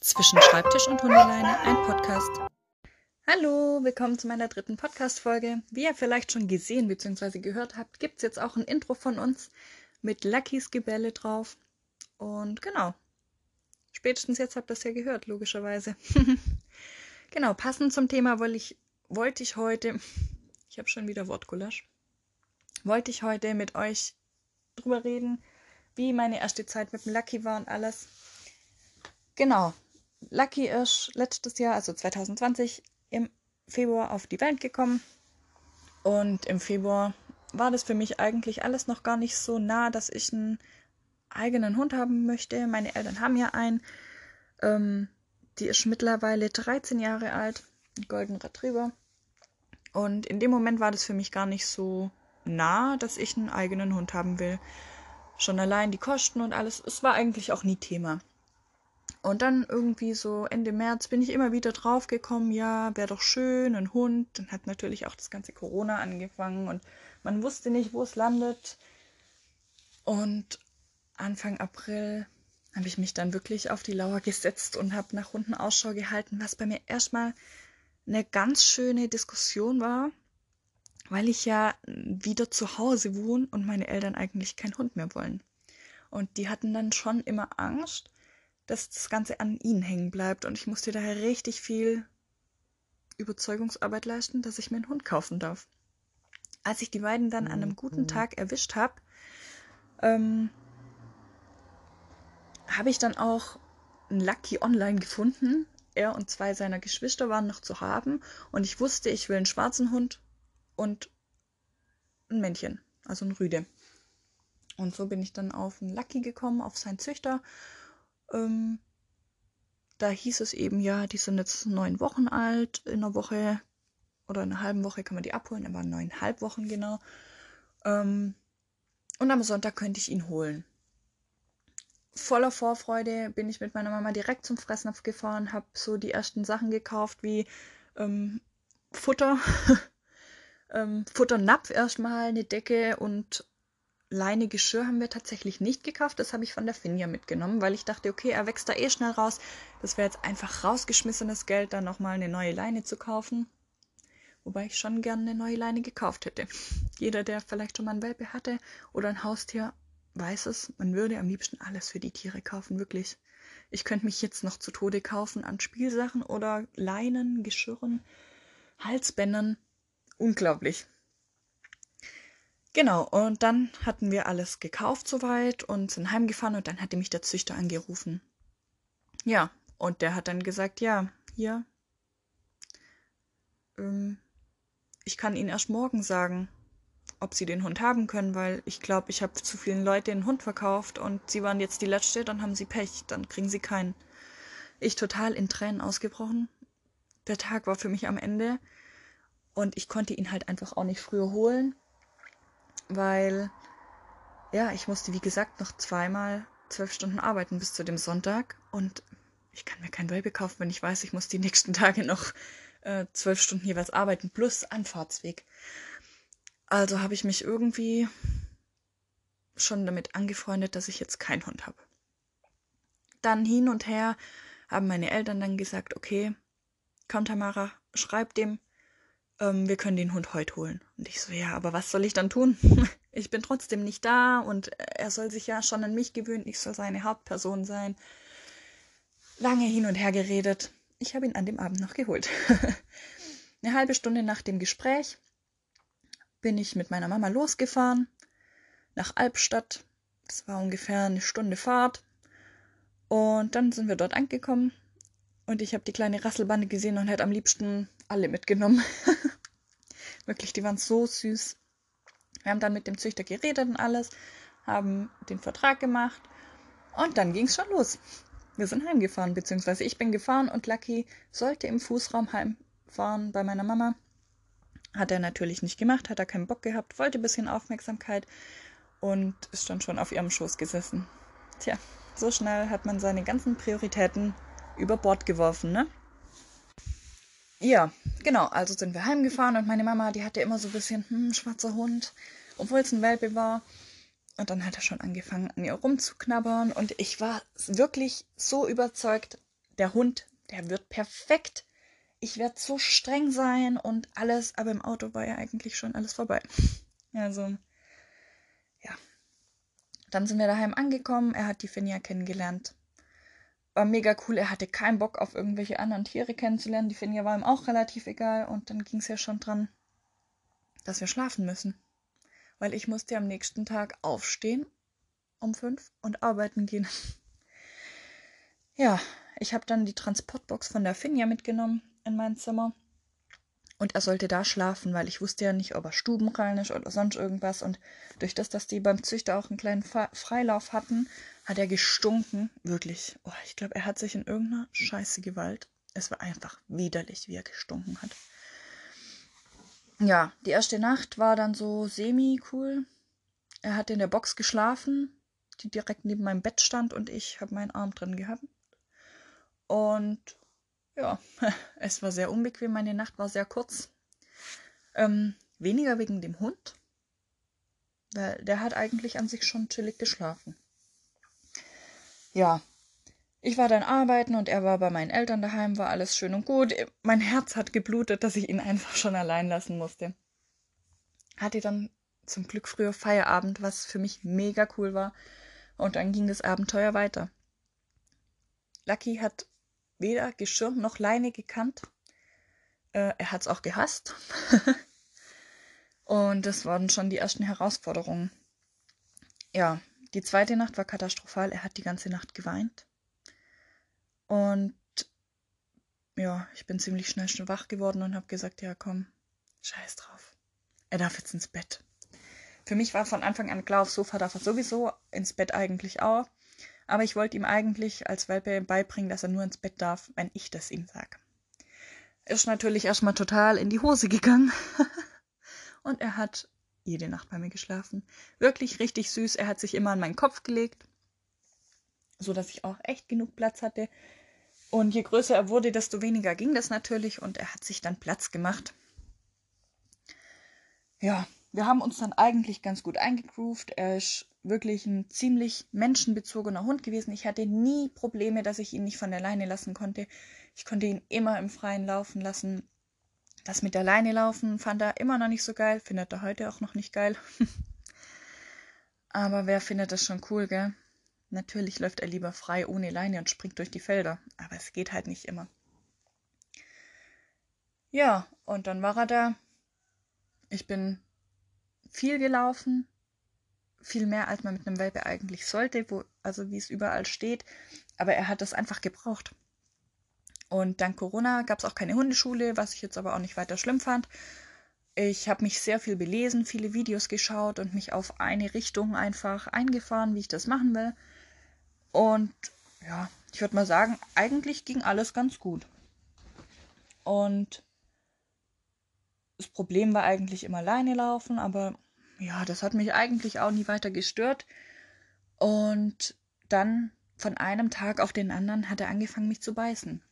Zwischen Schreibtisch und Hundeleine, ein Podcast. Hallo, willkommen zu meiner dritten Podcast-Folge. Wie ihr vielleicht schon gesehen bzw. gehört habt, gibt es jetzt auch ein Intro von uns mit Luckys Gebälle drauf. Und genau, spätestens jetzt habt ihr das ja gehört, logischerweise. genau, passend zum Thema wollte ich, wollte ich heute, ich habe schon wieder Wortgulasch, wollte ich heute mit euch drüber reden, wie meine erste Zeit mit dem Lucky war und alles. Genau. Lucky ist letztes Jahr, also 2020, im Februar auf die Welt gekommen. Und im Februar war das für mich eigentlich alles noch gar nicht so nah, dass ich einen eigenen Hund haben möchte. Meine Eltern haben ja einen. Ähm, die ist mittlerweile 13 Jahre alt, ein Golden Retriever. Und in dem Moment war das für mich gar nicht so nah, dass ich einen eigenen Hund haben will. Schon allein die Kosten und alles, es war eigentlich auch nie Thema. Und dann irgendwie so Ende März bin ich immer wieder draufgekommen, ja, wäre doch schön, ein Hund. Dann hat natürlich auch das ganze Corona angefangen und man wusste nicht, wo es landet. Und Anfang April habe ich mich dann wirklich auf die Lauer gesetzt und habe nach Hunden Ausschau gehalten, was bei mir erstmal eine ganz schöne Diskussion war, weil ich ja wieder zu Hause wohne und meine Eltern eigentlich keinen Hund mehr wollen. Und die hatten dann schon immer Angst, dass das Ganze an ihnen hängen bleibt. Und ich musste daher richtig viel Überzeugungsarbeit leisten, dass ich mir einen Hund kaufen darf. Als ich die beiden dann an einem guten mhm. Tag erwischt habe, ähm, habe ich dann auch einen Lucky online gefunden. Er und zwei seiner Geschwister waren noch zu haben. Und ich wusste, ich will einen schwarzen Hund und ein Männchen, also ein Rüde. Und so bin ich dann auf einen Lucky gekommen, auf seinen Züchter ähm, da hieß es eben, ja, die sind jetzt neun Wochen alt. In einer Woche oder in einer halben Woche kann man die abholen. Er war neuneinhalb Wochen genau. Ähm, und am Sonntag könnte ich ihn holen. Voller Vorfreude bin ich mit meiner Mama direkt zum Fressnapf gefahren, habe so die ersten Sachen gekauft wie ähm, Futter, ähm, Futternapf erstmal, eine Decke und Leine Geschirr haben wir tatsächlich nicht gekauft. Das habe ich von der Finja mitgenommen, weil ich dachte, okay, er wächst da eh schnell raus. Das wäre jetzt einfach rausgeschmissenes Geld, da nochmal eine neue Leine zu kaufen. Wobei ich schon gerne eine neue Leine gekauft hätte. Jeder, der vielleicht schon mal ein Welpe hatte oder ein Haustier, weiß es. Man würde am liebsten alles für die Tiere kaufen, wirklich. Ich könnte mich jetzt noch zu Tode kaufen an Spielsachen oder Leinen, Geschirren, Halsbändern. Unglaublich. Genau, und dann hatten wir alles gekauft soweit und sind heimgefahren und dann hatte mich der Züchter angerufen. Ja, und der hat dann gesagt, ja, hier, ähm, ich kann Ihnen erst morgen sagen, ob Sie den Hund haben können, weil ich glaube, ich habe zu vielen Leuten den Hund verkauft und Sie waren jetzt die Letzte, dann haben Sie Pech, dann kriegen Sie keinen. Ich total in Tränen ausgebrochen. Der Tag war für mich am Ende und ich konnte ihn halt einfach auch nicht früher holen weil ja, ich musste, wie gesagt, noch zweimal zwölf Stunden arbeiten bis zu dem Sonntag und ich kann mir kein Welpe kaufen, wenn ich weiß, ich muss die nächsten Tage noch äh, zwölf Stunden jeweils arbeiten, plus Anfahrtsweg. Also habe ich mich irgendwie schon damit angefreundet, dass ich jetzt keinen Hund habe. Dann hin und her haben meine Eltern dann gesagt, okay, komm Tamara, schreib dem, ähm, wir können den Hund heute holen. Und ich so, ja, aber was soll ich dann tun? ich bin trotzdem nicht da und er soll sich ja schon an mich gewöhnen, ich soll seine Hauptperson sein. Lange hin und her geredet. Ich habe ihn an dem Abend noch geholt. Eine halbe Stunde nach dem Gespräch bin ich mit meiner Mama losgefahren nach Albstadt. Das war ungefähr eine Stunde Fahrt. Und dann sind wir dort angekommen und ich habe die kleine Rasselbande gesehen und hätte am liebsten alle mitgenommen. Wirklich, die waren so süß. Wir haben dann mit dem Züchter geredet und alles, haben den Vertrag gemacht und dann ging es schon los. Wir sind heimgefahren, beziehungsweise ich bin gefahren und Lucky sollte im Fußraum heimfahren bei meiner Mama. Hat er natürlich nicht gemacht, hat er keinen Bock gehabt, wollte ein bisschen Aufmerksamkeit und ist dann schon auf ihrem Schoß gesessen. Tja, so schnell hat man seine ganzen Prioritäten über Bord geworfen, ne? Ja, genau, also sind wir heimgefahren und meine Mama, die hatte immer so ein bisschen, hm, schwarzer Hund, obwohl es ein Welpe war. Und dann hat er schon angefangen, an ihr rumzuknabbern und ich war wirklich so überzeugt, der Hund, der wird perfekt. Ich werde so streng sein und alles, aber im Auto war ja eigentlich schon alles vorbei. Also, ja. Dann sind wir daheim angekommen. Er hat die Finja kennengelernt. War mega cool. Er hatte keinen Bock auf irgendwelche anderen Tiere kennenzulernen. Die Finja war ihm auch relativ egal. Und dann ging es ja schon dran, dass wir schlafen müssen. Weil ich musste am nächsten Tag aufstehen um fünf und arbeiten gehen. Ja, ich habe dann die Transportbox von der Finja mitgenommen in mein Zimmer. Und er sollte da schlafen, weil ich wusste ja nicht, ob er stubenrein ist oder sonst irgendwas. Und durch das, dass die beim Züchter auch einen kleinen Freilauf hatten, hat er gestunken. Wirklich. Oh, ich glaube, er hat sich in irgendeiner Scheiße Gewalt. Es war einfach widerlich, wie er gestunken hat. Ja, die erste Nacht war dann so semi-cool. Er hat in der Box geschlafen, die direkt neben meinem Bett stand und ich habe meinen Arm drin gehabt. Und ja, es war sehr unbequem. Meine Nacht war sehr kurz. Ähm, weniger wegen dem Hund, weil der hat eigentlich an sich schon chillig geschlafen. Ja, ich war dann arbeiten und er war bei meinen Eltern daheim, war alles schön und gut. Mein Herz hat geblutet, dass ich ihn einfach schon allein lassen musste. Hatte dann zum Glück früher Feierabend, was für mich mega cool war. Und dann ging das Abenteuer weiter. Lucky hat weder Geschirr noch Leine gekannt. Äh, er hat es auch gehasst. und das waren schon die ersten Herausforderungen. Ja, die zweite Nacht war katastrophal. Er hat die ganze Nacht geweint. Und ja, ich bin ziemlich schnell schon wach geworden und habe gesagt, ja komm, scheiß drauf. Er darf jetzt ins Bett. Für mich war von Anfang an klar, aufs Sofa darf er sowieso, ins Bett eigentlich auch. Aber ich wollte ihm eigentlich als Welpe beibringen, dass er nur ins Bett darf, wenn ich das ihm sage. Ist natürlich erstmal total in die Hose gegangen. Und er hat jede Nacht bei mir geschlafen. Wirklich richtig süß. Er hat sich immer an meinen Kopf gelegt, so dass ich auch echt genug Platz hatte. Und je größer er wurde, desto weniger ging das natürlich und er hat sich dann Platz gemacht. Ja, wir haben uns dann eigentlich ganz gut eingegroovt. Er ist wirklich ein ziemlich menschenbezogener Hund gewesen. Ich hatte nie Probleme, dass ich ihn nicht von der Leine lassen konnte. Ich konnte ihn immer im Freien laufen lassen. Das mit der Leine laufen fand er immer noch nicht so geil, findet er heute auch noch nicht geil. Aber wer findet das schon cool, gell? Natürlich läuft er lieber frei ohne Leine und springt durch die Felder, aber es geht halt nicht immer. Ja, und dann war er da. Ich bin viel gelaufen, viel mehr als man mit einem Welpe eigentlich sollte, wo, also wie es überall steht. Aber er hat das einfach gebraucht. Und dank Corona gab es auch keine Hundeschule, was ich jetzt aber auch nicht weiter schlimm fand. Ich habe mich sehr viel belesen, viele Videos geschaut und mich auf eine Richtung einfach eingefahren, wie ich das machen will. Und ja, ich würde mal sagen, eigentlich ging alles ganz gut. Und das Problem war eigentlich immer alleine laufen, aber ja, das hat mich eigentlich auch nie weiter gestört. Und dann von einem Tag auf den anderen hat er angefangen, mich zu beißen.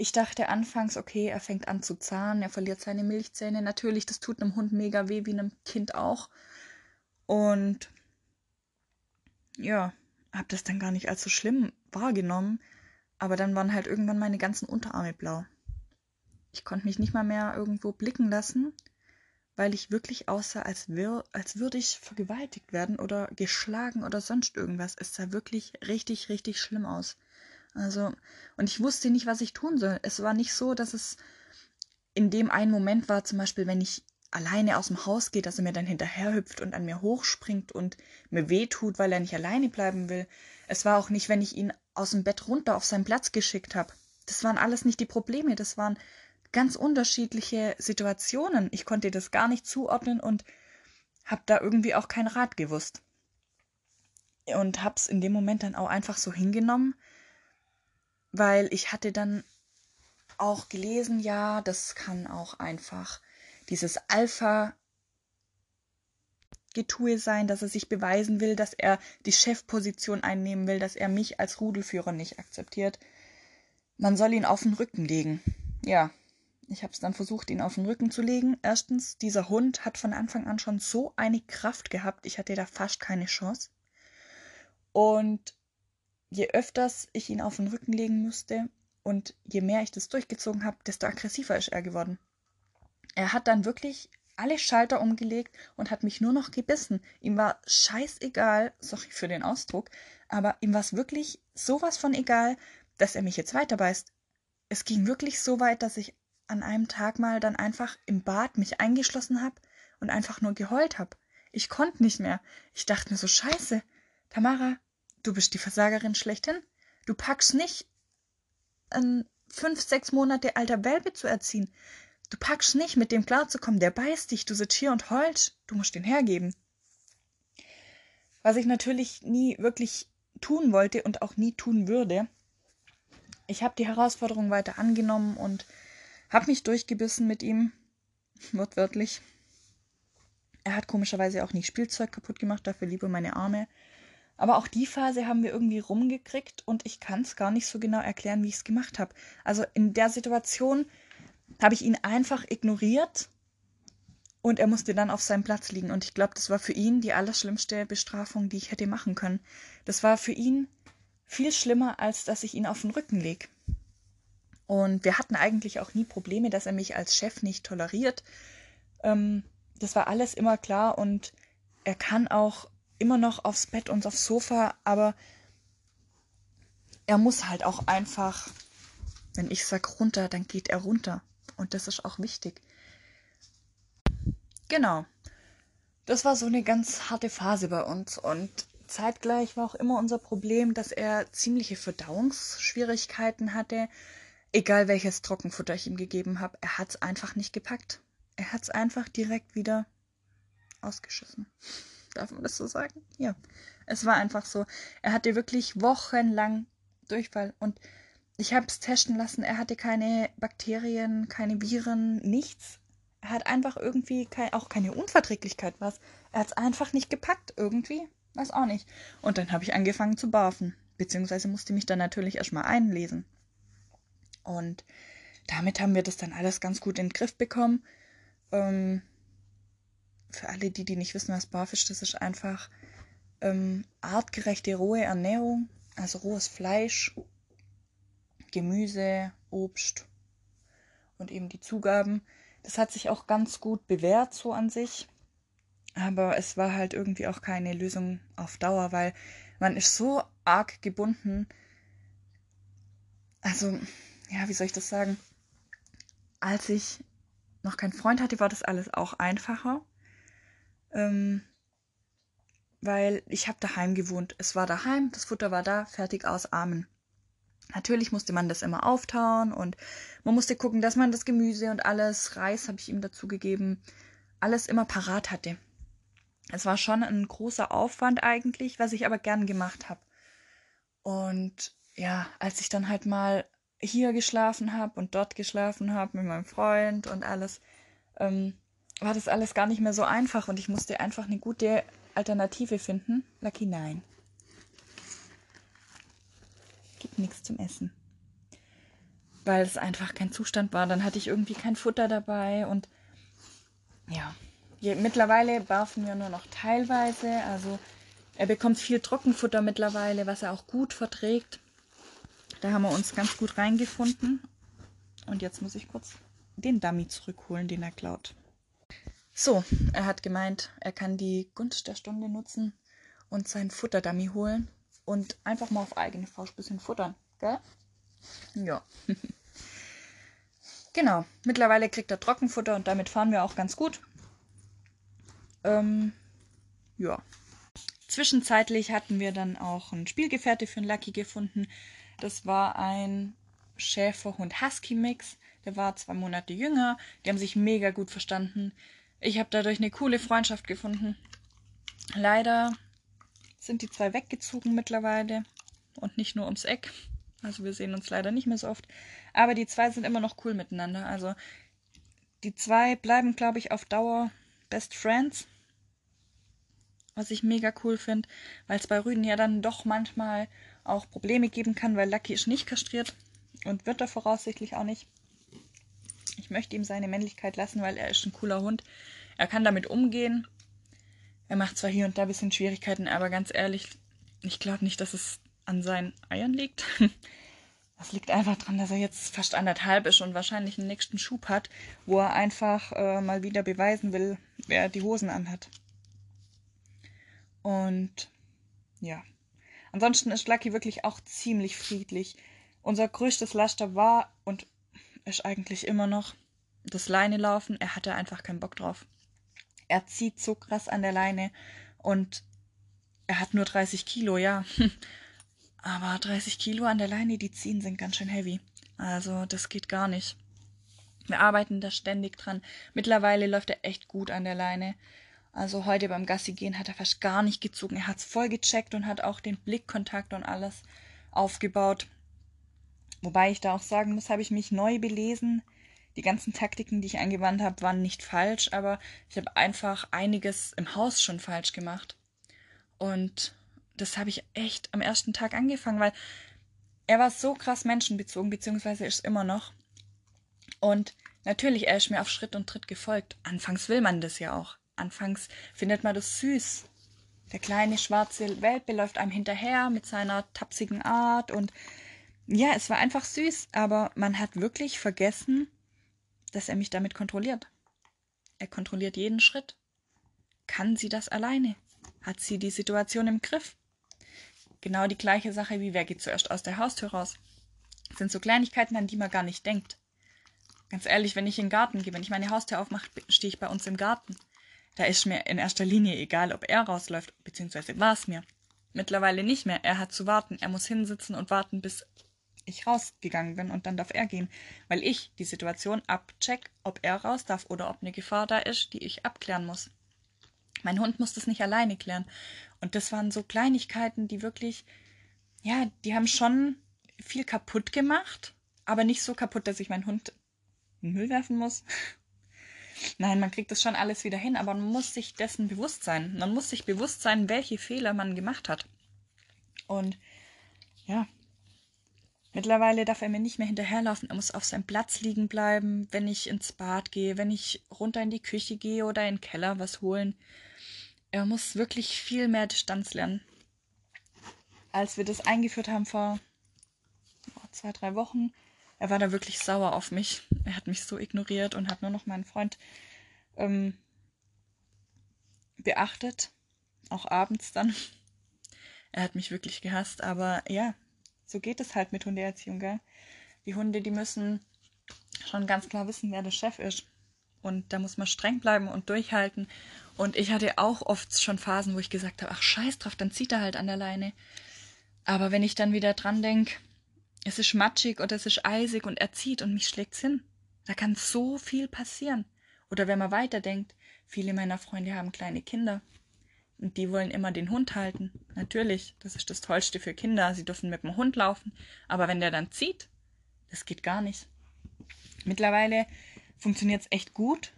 Ich dachte anfangs, okay, er fängt an zu zahnen, er verliert seine Milchzähne. Natürlich, das tut einem Hund mega weh, wie einem Kind auch. Und ja, hab das dann gar nicht als so schlimm wahrgenommen. Aber dann waren halt irgendwann meine ganzen Unterarme blau. Ich konnte mich nicht mal mehr irgendwo blicken lassen weil ich wirklich aussah, als, wär, als würde ich vergewaltigt werden oder geschlagen oder sonst irgendwas. Es sah wirklich richtig, richtig schlimm aus. Also, und ich wusste nicht, was ich tun soll. Es war nicht so, dass es in dem einen Moment war, zum Beispiel, wenn ich alleine aus dem Haus gehe, dass er mir dann hinterherhüpft und an mir hochspringt und mir wehtut, weil er nicht alleine bleiben will. Es war auch nicht, wenn ich ihn aus dem Bett runter auf seinen Platz geschickt habe. Das waren alles nicht die Probleme. Das waren ganz unterschiedliche Situationen. Ich konnte das gar nicht zuordnen und habe da irgendwie auch keinen Rat gewusst. Und habe es in dem Moment dann auch einfach so hingenommen, weil ich hatte dann auch gelesen, ja, das kann auch einfach dieses Alpha Getue sein, dass er sich beweisen will, dass er die Chefposition einnehmen will, dass er mich als Rudelführer nicht akzeptiert. Man soll ihn auf den Rücken legen. Ja, ich habe es dann versucht, ihn auf den Rücken zu legen. Erstens, dieser Hund hat von Anfang an schon so eine Kraft gehabt, ich hatte da fast keine Chance. Und je öfters ich ihn auf den Rücken legen musste und je mehr ich das durchgezogen habe, desto aggressiver ist er geworden. Er hat dann wirklich alle Schalter umgelegt und hat mich nur noch gebissen. Ihm war scheißegal, sorry für den Ausdruck, aber ihm war es wirklich sowas von egal, dass er mich jetzt weiter beißt. Es ging wirklich so weit, dass ich an einem Tag mal dann einfach im Bad mich eingeschlossen habe und einfach nur geheult habe. Ich konnte nicht mehr. Ich dachte mir so, scheiße, Tamara, du bist die Versagerin schlechthin. Du packst nicht, ein fünf, sechs Monate alter Welpe zu erziehen. Du packst nicht, mit dem klarzukommen. Der beißt dich. Du sitzt hier und heulst. Du musst den hergeben. Was ich natürlich nie wirklich tun wollte und auch nie tun würde. Ich habe die Herausforderung weiter angenommen und habe mich durchgebissen mit ihm. Wortwörtlich. Er hat komischerweise auch nie Spielzeug kaputt gemacht, dafür liebe meine Arme. Aber auch die Phase haben wir irgendwie rumgekriegt und ich kann es gar nicht so genau erklären, wie ich es gemacht habe. Also in der Situation habe ich ihn einfach ignoriert und er musste dann auf seinem Platz liegen. Und ich glaube, das war für ihn die allerschlimmste Bestrafung, die ich hätte machen können. Das war für ihn viel schlimmer, als dass ich ihn auf den Rücken lege. Und wir hatten eigentlich auch nie Probleme, dass er mich als Chef nicht toleriert. Ähm, das war alles immer klar und er kann auch immer noch aufs Bett und aufs Sofa, aber er muss halt auch einfach, wenn ich sag runter, dann geht er runter. Und das ist auch wichtig. Genau. Das war so eine ganz harte Phase bei uns und zeitgleich war auch immer unser Problem, dass er ziemliche Verdauungsschwierigkeiten hatte. Egal welches Trockenfutter ich ihm gegeben habe, er hat es einfach nicht gepackt. Er hat es einfach direkt wieder ausgeschissen. Darf man das so sagen? Ja. Es war einfach so. Er hatte wirklich wochenlang Durchfall und ich habe es testen lassen. Er hatte keine Bakterien, keine Viren, nichts. Er hat einfach irgendwie kein, auch keine Unverträglichkeit was. Er hat es einfach nicht gepackt irgendwie. Weiß auch nicht. Und dann habe ich angefangen zu barfen. Beziehungsweise musste mich dann natürlich erstmal einlesen. Und damit haben wir das dann alles ganz gut in den Griff bekommen. Ähm, für alle, die, die nicht wissen, was BAF ist, das ist einfach ähm, artgerechte rohe Ernährung, also rohes Fleisch, Gemüse, Obst und eben die Zugaben. Das hat sich auch ganz gut bewährt so an sich. Aber es war halt irgendwie auch keine Lösung auf Dauer, weil man ist so arg gebunden. Also, ja, wie soll ich das sagen? Als ich noch keinen Freund hatte, war das alles auch einfacher. Ähm, weil ich habe daheim gewohnt. Es war daheim, das Futter war da, fertig aus Armen. Natürlich musste man das immer auftauen und man musste gucken, dass man das Gemüse und alles, Reis habe ich ihm dazu gegeben, alles immer parat hatte. Es war schon ein großer Aufwand eigentlich, was ich aber gern gemacht habe. Und ja, als ich dann halt mal hier geschlafen habe und dort geschlafen habe mit meinem Freund und alles, ähm, war das alles gar nicht mehr so einfach und ich musste einfach eine gute Alternative finden. Lucky nein. Gibt nichts zum Essen. Weil es einfach kein Zustand war. Dann hatte ich irgendwie kein Futter dabei und ja. Mittlerweile barfen wir nur noch teilweise. Also er bekommt viel Trockenfutter mittlerweile, was er auch gut verträgt. Da haben wir uns ganz gut reingefunden. Und jetzt muss ich kurz den Dummy zurückholen, den er klaut. So, er hat gemeint, er kann die Gunst der Stunde nutzen und sein Futterdummy holen und einfach mal auf eigene Faust ein bisschen futtern, gell? Ja. genau, mittlerweile kriegt er Trockenfutter und damit fahren wir auch ganz gut. Ähm, ja. Zwischenzeitlich hatten wir dann auch einen Spielgefährte für den Lucky gefunden. Das war ein Schäferhund-Husky-Mix. Der war zwei Monate jünger. Die haben sich mega gut verstanden. Ich habe dadurch eine coole Freundschaft gefunden. Leider sind die zwei weggezogen mittlerweile und nicht nur ums Eck. Also wir sehen uns leider nicht mehr so oft. Aber die zwei sind immer noch cool miteinander. Also die zwei bleiben, glaube ich, auf Dauer Best Friends. Was ich mega cool finde, weil es bei Rüden ja dann doch manchmal auch Probleme geben kann, weil Lucky ist nicht kastriert und wird er voraussichtlich auch nicht. Ich möchte ihm seine Männlichkeit lassen, weil er ist ein cooler Hund. Er kann damit umgehen. Er macht zwar hier und da ein bisschen Schwierigkeiten, aber ganz ehrlich, ich glaube nicht, dass es an seinen Eiern liegt. Das liegt einfach daran, dass er jetzt fast anderthalb ist und wahrscheinlich einen nächsten Schub hat, wo er einfach äh, mal wieder beweisen will, wer die Hosen anhat. Und ja. Ansonsten ist Lucky wirklich auch ziemlich friedlich. Unser größtes Laster war und ist eigentlich immer noch das Leine laufen. Er hatte einfach keinen Bock drauf. Er zieht so krass an der Leine und er hat nur 30 Kilo, ja. Aber 30 Kilo an der Leine, die ziehen, sind ganz schön heavy. Also das geht gar nicht. Wir arbeiten da ständig dran. Mittlerweile läuft er echt gut an der Leine. Also heute beim Gassi gehen hat er fast gar nicht gezogen. Er hat es voll gecheckt und hat auch den Blickkontakt und alles aufgebaut. Wobei ich da auch sagen muss, habe ich mich neu belesen. Die ganzen Taktiken, die ich angewandt habe, waren nicht falsch, aber ich habe einfach einiges im Haus schon falsch gemacht. Und das habe ich echt am ersten Tag angefangen, weil er war so krass menschenbezogen, beziehungsweise ist immer noch. Und natürlich, er ist mir auf Schritt und Tritt gefolgt. Anfangs will man das ja auch. Anfangs findet man das süß. Der kleine schwarze Welpe läuft einem hinterher mit seiner tapsigen Art und ja, es war einfach süß, aber man hat wirklich vergessen, dass er mich damit kontrolliert. Er kontrolliert jeden Schritt. Kann sie das alleine? Hat sie die Situation im Griff? Genau die gleiche Sache wie wer geht zuerst aus der Haustür raus. Das sind so Kleinigkeiten, an die man gar nicht denkt. Ganz ehrlich, wenn ich in den Garten gehe, wenn ich meine Haustür aufmache, stehe ich bei uns im Garten. Da ist mir in erster Linie egal, ob er rausläuft, beziehungsweise war es mir. Mittlerweile nicht mehr. Er hat zu warten. Er muss hinsitzen und warten, bis ich rausgegangen bin und dann darf er gehen, weil ich die Situation abcheck, ob er raus darf oder ob eine Gefahr da ist, die ich abklären muss. Mein Hund muss das nicht alleine klären. Und das waren so Kleinigkeiten, die wirklich, ja, die haben schon viel kaputt gemacht, aber nicht so kaputt, dass ich meinen Hund in den Müll werfen muss. Nein, man kriegt das schon alles wieder hin, aber man muss sich dessen bewusst sein. Man muss sich bewusst sein, welche Fehler man gemacht hat. Und ja, mittlerweile darf er mir nicht mehr hinterherlaufen. Er muss auf seinem Platz liegen bleiben, wenn ich ins Bad gehe, wenn ich runter in die Küche gehe oder in den Keller was holen. Er muss wirklich viel mehr Distanz lernen. Als wir das eingeführt haben vor zwei, drei Wochen, er war da wirklich sauer auf mich. Er hat mich so ignoriert und hat nur noch meinen Freund ähm, beachtet. Auch abends dann. Er hat mich wirklich gehasst, aber ja, so geht es halt mit Hundeerziehung, gell? Die Hunde, die müssen schon ganz klar wissen, wer der Chef ist. Und da muss man streng bleiben und durchhalten. Und ich hatte auch oft schon Phasen, wo ich gesagt habe, ach scheiß drauf, dann zieht er halt an der Leine. Aber wenn ich dann wieder dran denke, es ist matschig oder es ist eisig und er zieht und mich schlägt's hin, da kann so viel passieren. Oder wenn man weiterdenkt, viele meiner Freunde haben kleine Kinder. Und die wollen immer den Hund halten. Natürlich, das ist das Tollste für Kinder. Sie dürfen mit dem Hund laufen. Aber wenn der dann zieht, das geht gar nicht. Mittlerweile funktioniert es echt gut.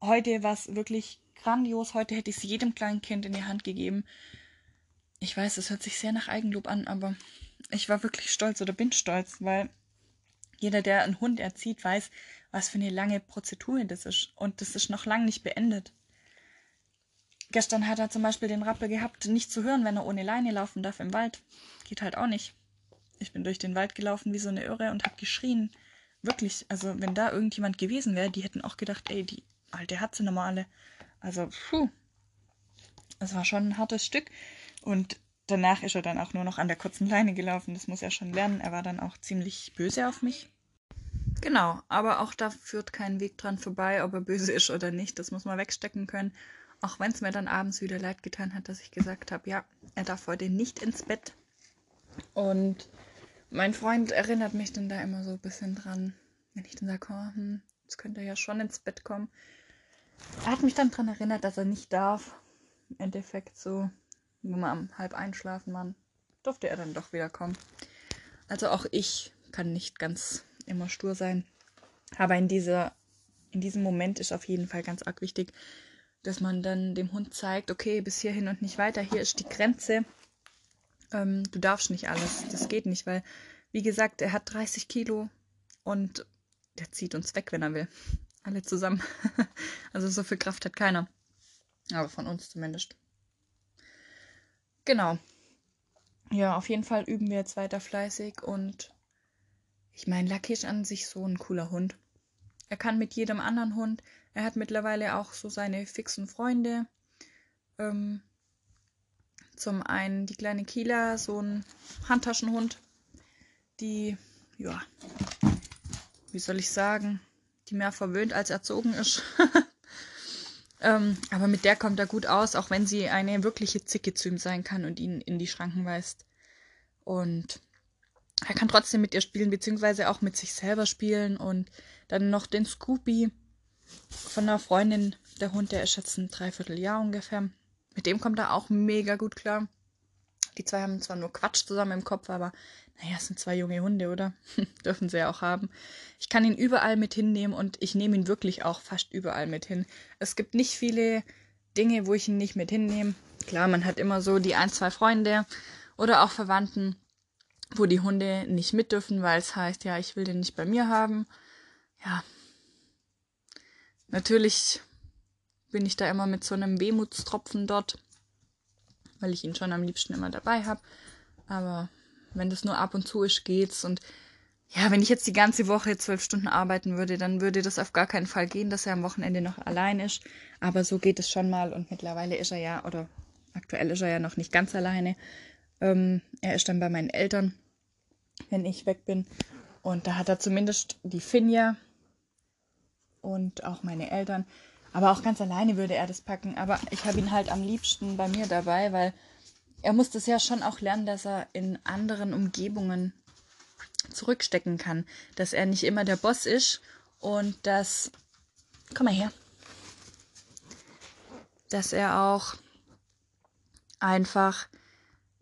Heute war es wirklich grandios. Heute hätte ich es jedem kleinen Kind in die Hand gegeben. Ich weiß, es hört sich sehr nach Eigenlob an, aber ich war wirklich stolz oder bin stolz, weil jeder, der einen Hund erzieht, weiß, was für eine lange Prozedur das ist. Und das ist noch lange nicht beendet. Gestern hat er zum Beispiel den Rappel gehabt, nicht zu hören, wenn er ohne Leine laufen darf im Wald. Geht halt auch nicht. Ich bin durch den Wald gelaufen wie so eine Irre und hab geschrien. Wirklich, also wenn da irgendjemand gewesen wäre, die hätten auch gedacht, ey, die alte hat sie normale. Also, puh. Es war schon ein hartes Stück. Und danach ist er dann auch nur noch an der kurzen Leine gelaufen. Das muss er schon lernen. Er war dann auch ziemlich böse auf mich. Genau, aber auch da führt kein Weg dran vorbei, ob er böse ist oder nicht. Das muss man wegstecken können. Auch wenn es mir dann abends wieder leid getan hat, dass ich gesagt habe, ja, er darf heute nicht ins Bett. Und mein Freund erinnert mich dann da immer so ein bisschen dran, wenn ich dann sage, oh, hm, jetzt könnte er ja schon ins Bett kommen. Er hat mich dann daran erinnert, dass er nicht darf. Im Endeffekt so, wenn wir am halb einschlafen waren, durfte er dann doch wieder kommen. Also auch ich kann nicht ganz immer stur sein. Aber in dieser, in diesem Moment ist auf jeden Fall ganz arg wichtig, dass man dann dem Hund zeigt, okay, bis hierhin und nicht weiter, hier ist die Grenze ähm, du darfst nicht alles. Das geht nicht, weil, wie gesagt, er hat 30 Kilo und der zieht uns weg, wenn er will. Alle zusammen. also so viel Kraft hat keiner. Aber von uns zumindest. Genau. ja, auf jeden Fall üben wir jetzt weiter fleißig und ich meine, Lucky ist an sich so ein cooler Hund. Er kann mit jedem anderen Hund. Er hat mittlerweile auch so seine fixen Freunde. Ähm, zum einen die kleine Kila, so ein Handtaschenhund, die, ja, wie soll ich sagen, die mehr verwöhnt als erzogen ist. ähm, aber mit der kommt er gut aus, auch wenn sie eine wirkliche Zicke zu ihm sein kann und ihn in die Schranken weist. Und er kann trotzdem mit ihr spielen, beziehungsweise auch mit sich selber spielen. Und dann noch den Scoopy von einer Freundin, der Hund, der ist jetzt ein Dreivierteljahr ungefähr. Mit dem kommt er auch mega gut klar. Die zwei haben zwar nur Quatsch zusammen im Kopf, aber naja, es sind zwei junge Hunde, oder? Dürfen sie ja auch haben. Ich kann ihn überall mit hinnehmen und ich nehme ihn wirklich auch fast überall mit hin. Es gibt nicht viele Dinge, wo ich ihn nicht mit hinnehme. Klar, man hat immer so die ein, zwei Freunde oder auch Verwandten, wo die Hunde nicht mit dürfen, weil es heißt, ja, ich will den nicht bei mir haben. Ja. Natürlich bin ich da immer mit so einem Wehmutstropfen dort, weil ich ihn schon am liebsten immer dabei habe. Aber wenn das nur ab und zu ist, geht's. Und ja, wenn ich jetzt die ganze Woche zwölf Stunden arbeiten würde, dann würde das auf gar keinen Fall gehen, dass er am Wochenende noch allein ist. Aber so geht es schon mal. Und mittlerweile ist er ja, oder aktuell ist er ja noch nicht ganz alleine. Ähm, er ist dann bei meinen Eltern, wenn ich weg bin. Und da hat er zumindest die Finja und auch meine Eltern. Aber auch ganz alleine würde er das packen. Aber ich habe ihn halt am liebsten bei mir dabei, weil er muss das ja schon auch lernen, dass er in anderen Umgebungen zurückstecken kann. Dass er nicht immer der Boss ist und dass. Komm mal her. Dass er auch einfach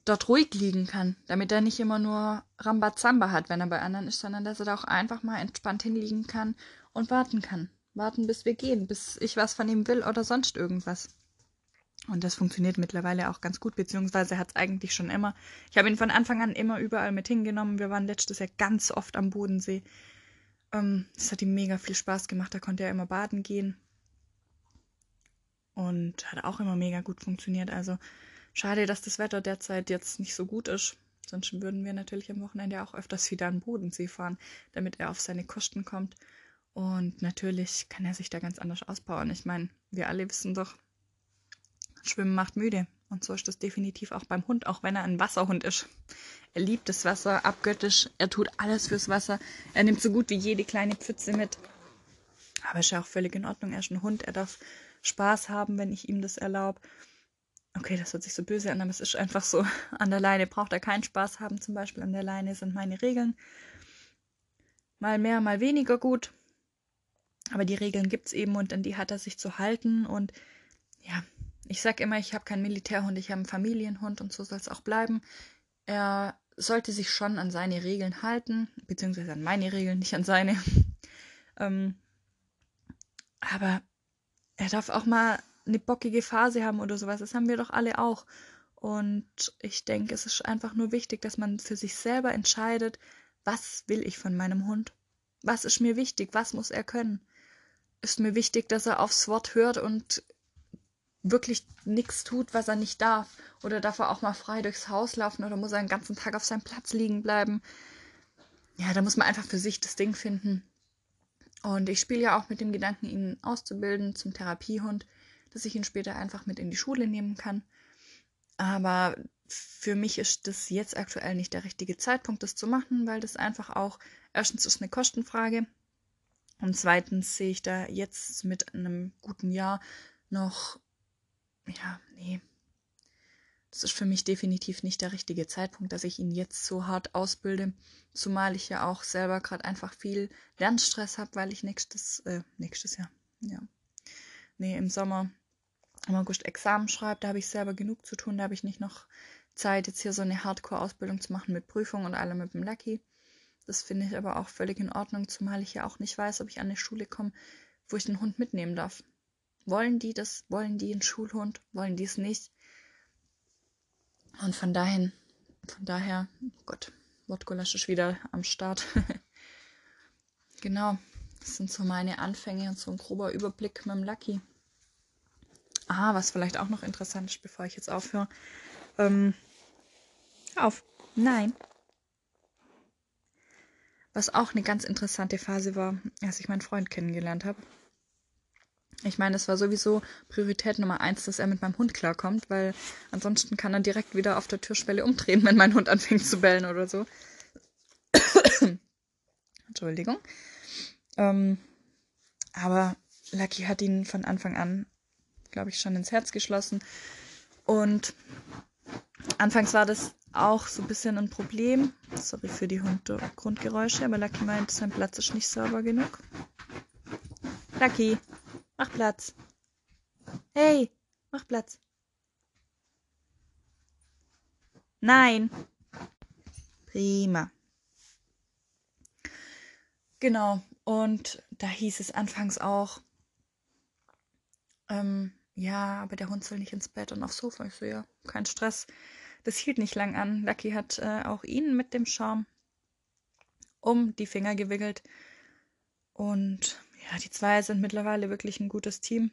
dort ruhig liegen kann, damit er nicht immer nur Rambazamba hat, wenn er bei anderen ist, sondern dass er da auch einfach mal entspannt hinliegen kann und warten kann warten, bis wir gehen, bis ich was von ihm will oder sonst irgendwas. Und das funktioniert mittlerweile auch ganz gut, beziehungsweise hat es eigentlich schon immer. Ich habe ihn von Anfang an immer überall mit hingenommen. Wir waren letztes Jahr ganz oft am Bodensee. Ähm, das hat ihm mega viel Spaß gemacht. Da konnte er immer baden gehen. Und hat auch immer mega gut funktioniert. Also schade, dass das Wetter derzeit jetzt nicht so gut ist. Sonst würden wir natürlich am Wochenende auch öfters wieder an Bodensee fahren, damit er auf seine Kosten kommt. Und natürlich kann er sich da ganz anders ausbauen. Ich meine, wir alle wissen doch, Schwimmen macht müde. Und so ist das definitiv auch beim Hund, auch wenn er ein Wasserhund ist. Er liebt das Wasser abgöttisch. Er tut alles fürs Wasser. Er nimmt so gut wie jede kleine Pfütze mit. Aber ist ja auch völlig in Ordnung. Er ist ein Hund. Er darf Spaß haben, wenn ich ihm das erlaube. Okay, das hört sich so böse an, aber es ist einfach so. An der Leine braucht er keinen Spaß haben. Zum Beispiel an der Leine sind meine Regeln. Mal mehr, mal weniger gut. Aber die Regeln gibt es eben und an die hat er sich zu halten. Und ja, ich sag immer, ich habe keinen Militärhund, ich habe einen Familienhund und so soll es auch bleiben. Er sollte sich schon an seine Regeln halten, beziehungsweise an meine Regeln, nicht an seine. ähm, aber er darf auch mal eine bockige Phase haben oder sowas. Das haben wir doch alle auch. Und ich denke, es ist einfach nur wichtig, dass man für sich selber entscheidet, was will ich von meinem Hund? Was ist mir wichtig? Was muss er können? ist mir wichtig, dass er aufs Wort hört und wirklich nichts tut, was er nicht darf. Oder darf er auch mal frei durchs Haus laufen oder muss er den ganzen Tag auf seinem Platz liegen bleiben. Ja, da muss man einfach für sich das Ding finden. Und ich spiele ja auch mit dem Gedanken, ihn auszubilden zum Therapiehund, dass ich ihn später einfach mit in die Schule nehmen kann. Aber für mich ist das jetzt aktuell nicht der richtige Zeitpunkt, das zu machen, weil das einfach auch, erstens ist eine Kostenfrage. Und zweitens sehe ich da jetzt mit einem guten Jahr noch, ja, nee, das ist für mich definitiv nicht der richtige Zeitpunkt, dass ich ihn jetzt so hart ausbilde, zumal ich ja auch selber gerade einfach viel Lernstress habe, weil ich nächstes, äh, nächstes Jahr, ja, nee, im Sommer, im August Examen schreibe, da habe ich selber genug zu tun, da habe ich nicht noch Zeit, jetzt hier so eine Hardcore-Ausbildung zu machen mit Prüfung und allem mit dem Lucky. Das finde ich aber auch völlig in Ordnung, zumal ich ja auch nicht weiß, ob ich an eine Schule komme, wo ich den Hund mitnehmen darf. Wollen die das? Wollen die einen Schulhund? Wollen die es nicht? Und von dahin, von daher, oh Gott, Wortgulasch ist wieder am Start. genau, das sind so meine Anfänge und so ein grober Überblick mit dem Lucky. Ah, was vielleicht auch noch interessant ist, bevor ich jetzt aufhöre. Ähm, auf. Nein. Was auch eine ganz interessante Phase war, als ich meinen Freund kennengelernt habe. Ich meine, es war sowieso Priorität Nummer eins, dass er mit meinem Hund klarkommt, weil ansonsten kann er direkt wieder auf der Türschwelle umdrehen, wenn mein Hund anfängt zu bellen oder so. Entschuldigung. Ähm, aber Lucky hat ihn von Anfang an, glaube ich, schon ins Herz geschlossen. Und anfangs war das auch so ein bisschen ein Problem. Sorry für die Grundgeräusche, aber Lucky meint, sein Platz ist nicht sauber genug. Lucky, mach Platz. Hey, mach Platz. Nein. Prima. Genau. Und da hieß es anfangs auch, ähm, ja, aber der Hund soll nicht ins Bett und aufs Sofa. Ich so, ja, kein Stress. Das hielt nicht lang an. Lucky hat äh, auch ihn mit dem Schaum um die Finger gewickelt. Und ja, die zwei sind mittlerweile wirklich ein gutes Team.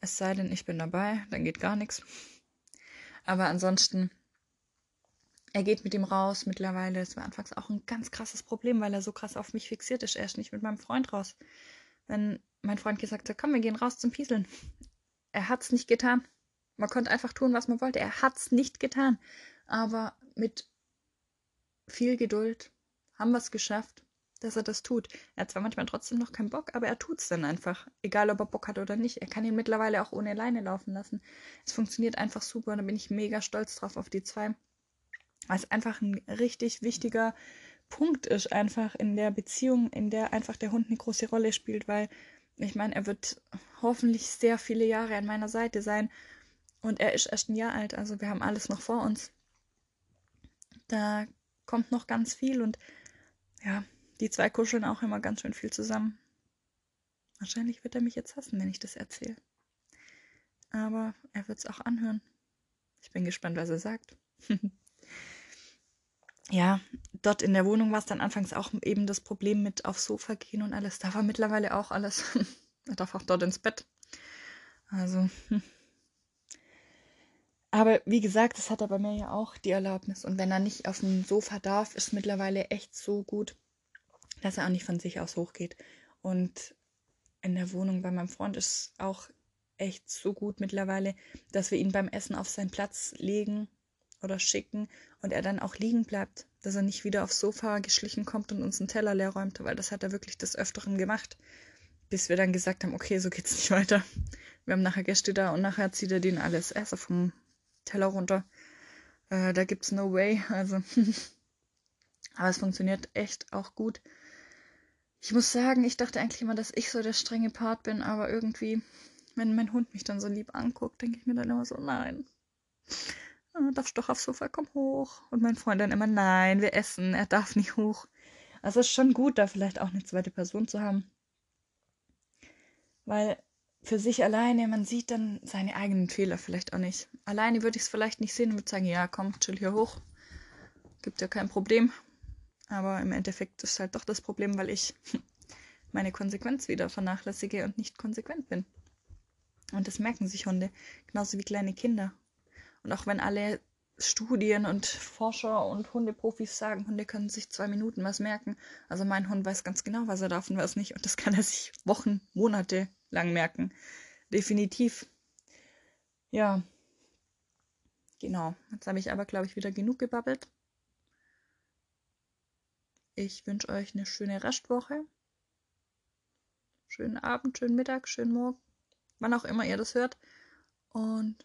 Es sei denn, ich bin dabei, dann geht gar nichts. Aber ansonsten, er geht mit ihm raus mittlerweile. Es war anfangs auch ein ganz krasses Problem, weil er so krass auf mich fixiert ist. Er ist nicht mit meinem Freund raus. Wenn mein Freund gesagt hat, komm, wir gehen raus zum Pieseln. Er hat's nicht getan. Man konnte einfach tun, was man wollte. Er hat's nicht getan. Aber mit viel Geduld haben wir es geschafft, dass er das tut. Er hat zwar manchmal trotzdem noch keinen Bock, aber er tut's dann einfach. Egal, ob er Bock hat oder nicht. Er kann ihn mittlerweile auch ohne Leine laufen lassen. Es funktioniert einfach super und da bin ich mega stolz drauf auf die zwei. Weil es einfach ein richtig wichtiger Punkt ist, einfach in der Beziehung, in der einfach der Hund eine große Rolle spielt, weil ich meine, er wird hoffentlich sehr viele Jahre an meiner Seite sein und er ist erst ein Jahr alt, also wir haben alles noch vor uns. Da kommt noch ganz viel und ja, die zwei kuscheln auch immer ganz schön viel zusammen. Wahrscheinlich wird er mich jetzt hassen, wenn ich das erzähle. Aber er wird es auch anhören. Ich bin gespannt, was er sagt. ja, dort in der Wohnung war es dann anfangs auch eben das Problem mit aufs Sofa gehen und alles. Da war mittlerweile auch alles. er darf auch dort ins Bett. Also, hm. Aber wie gesagt, das hat er bei mir ja auch die Erlaubnis. Und wenn er nicht auf dem Sofa darf, ist mittlerweile echt so gut, dass er auch nicht von sich aus hochgeht. Und in der Wohnung bei meinem Freund ist auch echt so gut mittlerweile, dass wir ihn beim Essen auf seinen Platz legen oder schicken und er dann auch liegen bleibt, dass er nicht wieder aufs Sofa geschlichen kommt und uns einen Teller leer räumt, weil das hat er wirklich des Öfteren gemacht, bis wir dann gesagt haben, okay, so geht's nicht weiter. Wir haben nachher Gäste da und nachher zieht er den alles Essen vom Teller runter. Äh, da gibt's no way. Also, aber es funktioniert echt auch gut. Ich muss sagen, ich dachte eigentlich immer, dass ich so der strenge Part bin, aber irgendwie, wenn mein Hund mich dann so lieb anguckt, denke ich mir dann immer so, nein. Ah, darfst doch aufs Sofa, komm hoch. Und mein Freund dann immer, nein, wir essen, er darf nicht hoch. Also es ist schon gut, da vielleicht auch eine zweite Person zu haben. Weil für sich alleine, man sieht dann seine eigenen Fehler vielleicht auch nicht. Alleine würde ich es vielleicht nicht sehen und würde sagen, ja, komm, chill hier hoch. Gibt ja kein Problem. Aber im Endeffekt ist halt doch das Problem, weil ich meine Konsequenz wieder vernachlässige und nicht konsequent bin. Und das merken sich Hunde, genauso wie kleine Kinder. Und auch wenn alle Studien und Forscher und Hundeprofis sagen, Hunde können sich zwei Minuten was merken. Also mein Hund weiß ganz genau, was er darf und was nicht. Und das kann er sich Wochen, Monate lang merken. Definitiv. Ja. Genau. Jetzt habe ich aber, glaube ich, wieder genug gebabbelt. Ich wünsche euch eine schöne Restwoche. Schönen Abend, schönen Mittag, schönen Morgen. Wann auch immer ihr das hört. Und